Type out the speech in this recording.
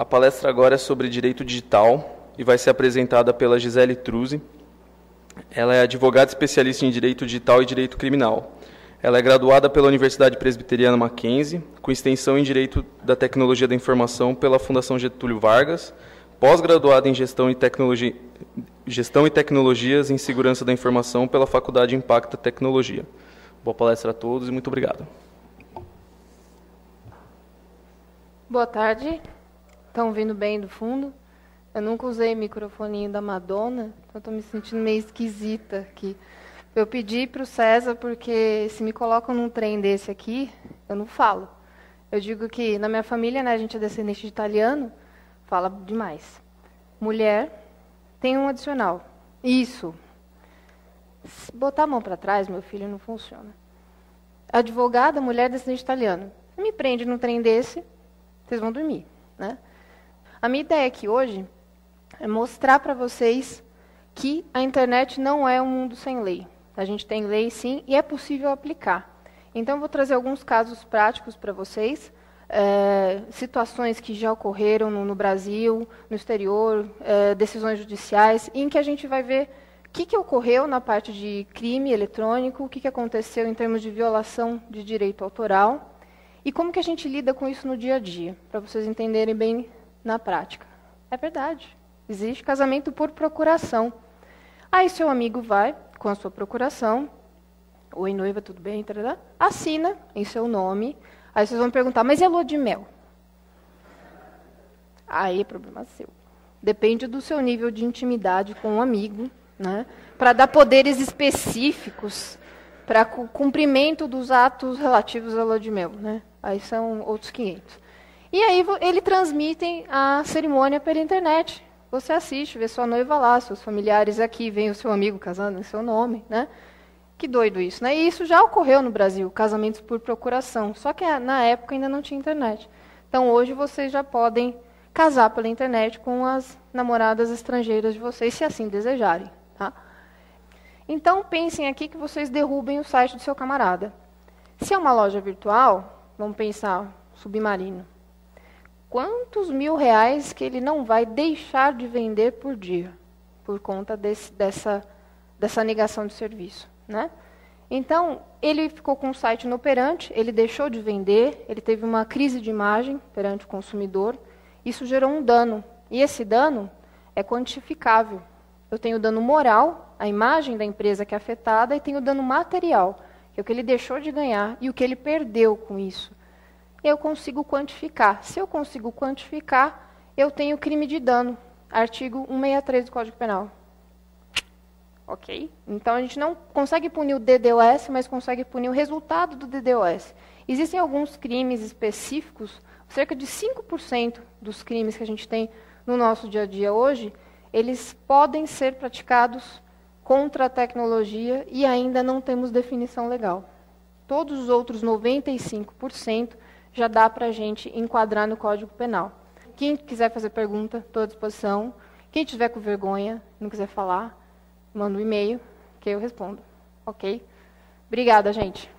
A palestra agora é sobre direito digital e vai ser apresentada pela Gisele Truzzi. Ela é advogada especialista em direito digital e direito criminal. Ela é graduada pela Universidade Presbiteriana Mackenzie, com extensão em Direito da Tecnologia da Informação pela Fundação Getúlio Vargas, pós-graduada em Gestão e, Tecnologia, Gestão e Tecnologias em Segurança da Informação pela Faculdade Impacta Tecnologia. Boa palestra a todos e muito obrigado. Boa tarde. Estão ouvindo bem do fundo? Eu nunca usei microfoninho da Madonna, então estou me sentindo meio esquisita aqui. Eu pedi para o César, porque se me colocam num trem desse aqui, eu não falo. Eu digo que na minha família, né, a gente é descendente de italiano, fala demais. Mulher tem um adicional. Isso. Se botar a mão para trás, meu filho, não funciona. Advogada, mulher descendente de italiano. Você me prende num trem desse, vocês vão dormir, né? A minha ideia aqui hoje é mostrar para vocês que a internet não é um mundo sem lei. A gente tem lei, sim, e é possível aplicar. Então, vou trazer alguns casos práticos para vocês, é, situações que já ocorreram no, no Brasil, no exterior, é, decisões judiciais, em que a gente vai ver o que, que ocorreu na parte de crime eletrônico, o que, que aconteceu em termos de violação de direito autoral, e como que a gente lida com isso no dia a dia, para vocês entenderem bem na prática. É verdade. Existe casamento por procuração. Aí seu amigo vai com a sua procuração, oi noiva, tudo bem? Assina em seu nome. Aí vocês vão perguntar, mas a lua de mel? Aí é problema seu. Depende do seu nível de intimidade com um amigo, né? para dar poderes específicos para o cumprimento dos atos relativos à lua de mel. Né? Aí são outros 500. E aí ele transmitem a cerimônia pela internet. Você assiste, vê sua noiva lá, seus familiares aqui, vem o seu amigo casando em seu nome, né? Que doido isso, né? E isso já ocorreu no Brasil, casamentos por procuração. Só que na época ainda não tinha internet. Então hoje vocês já podem casar pela internet com as namoradas estrangeiras de vocês, se assim desejarem, tá? Então pensem aqui que vocês derrubem o site do seu camarada. Se é uma loja virtual, vamos pensar submarino quantos mil reais que ele não vai deixar de vender por dia, por conta desse, dessa, dessa negação de serviço. Né? Então, ele ficou com o site inoperante, ele deixou de vender, ele teve uma crise de imagem perante o consumidor, isso gerou um dano. E esse dano é quantificável. Eu tenho dano moral, a imagem da empresa que é afetada, e tenho dano material, que é o que ele deixou de ganhar e o que ele perdeu com isso eu consigo quantificar. Se eu consigo quantificar, eu tenho crime de dano, artigo 163 do Código Penal. Ok? Então a gente não consegue punir o DDoS, mas consegue punir o resultado do DDoS. Existem alguns crimes específicos, cerca de 5% dos crimes que a gente tem no nosso dia a dia hoje, eles podem ser praticados contra a tecnologia e ainda não temos definição legal. Todos os outros 95% já dá para a gente enquadrar no Código Penal. Quem quiser fazer pergunta, estou à disposição. Quem tiver com vergonha, não quiser falar, manda um e-mail que eu respondo. Ok? Obrigada, gente.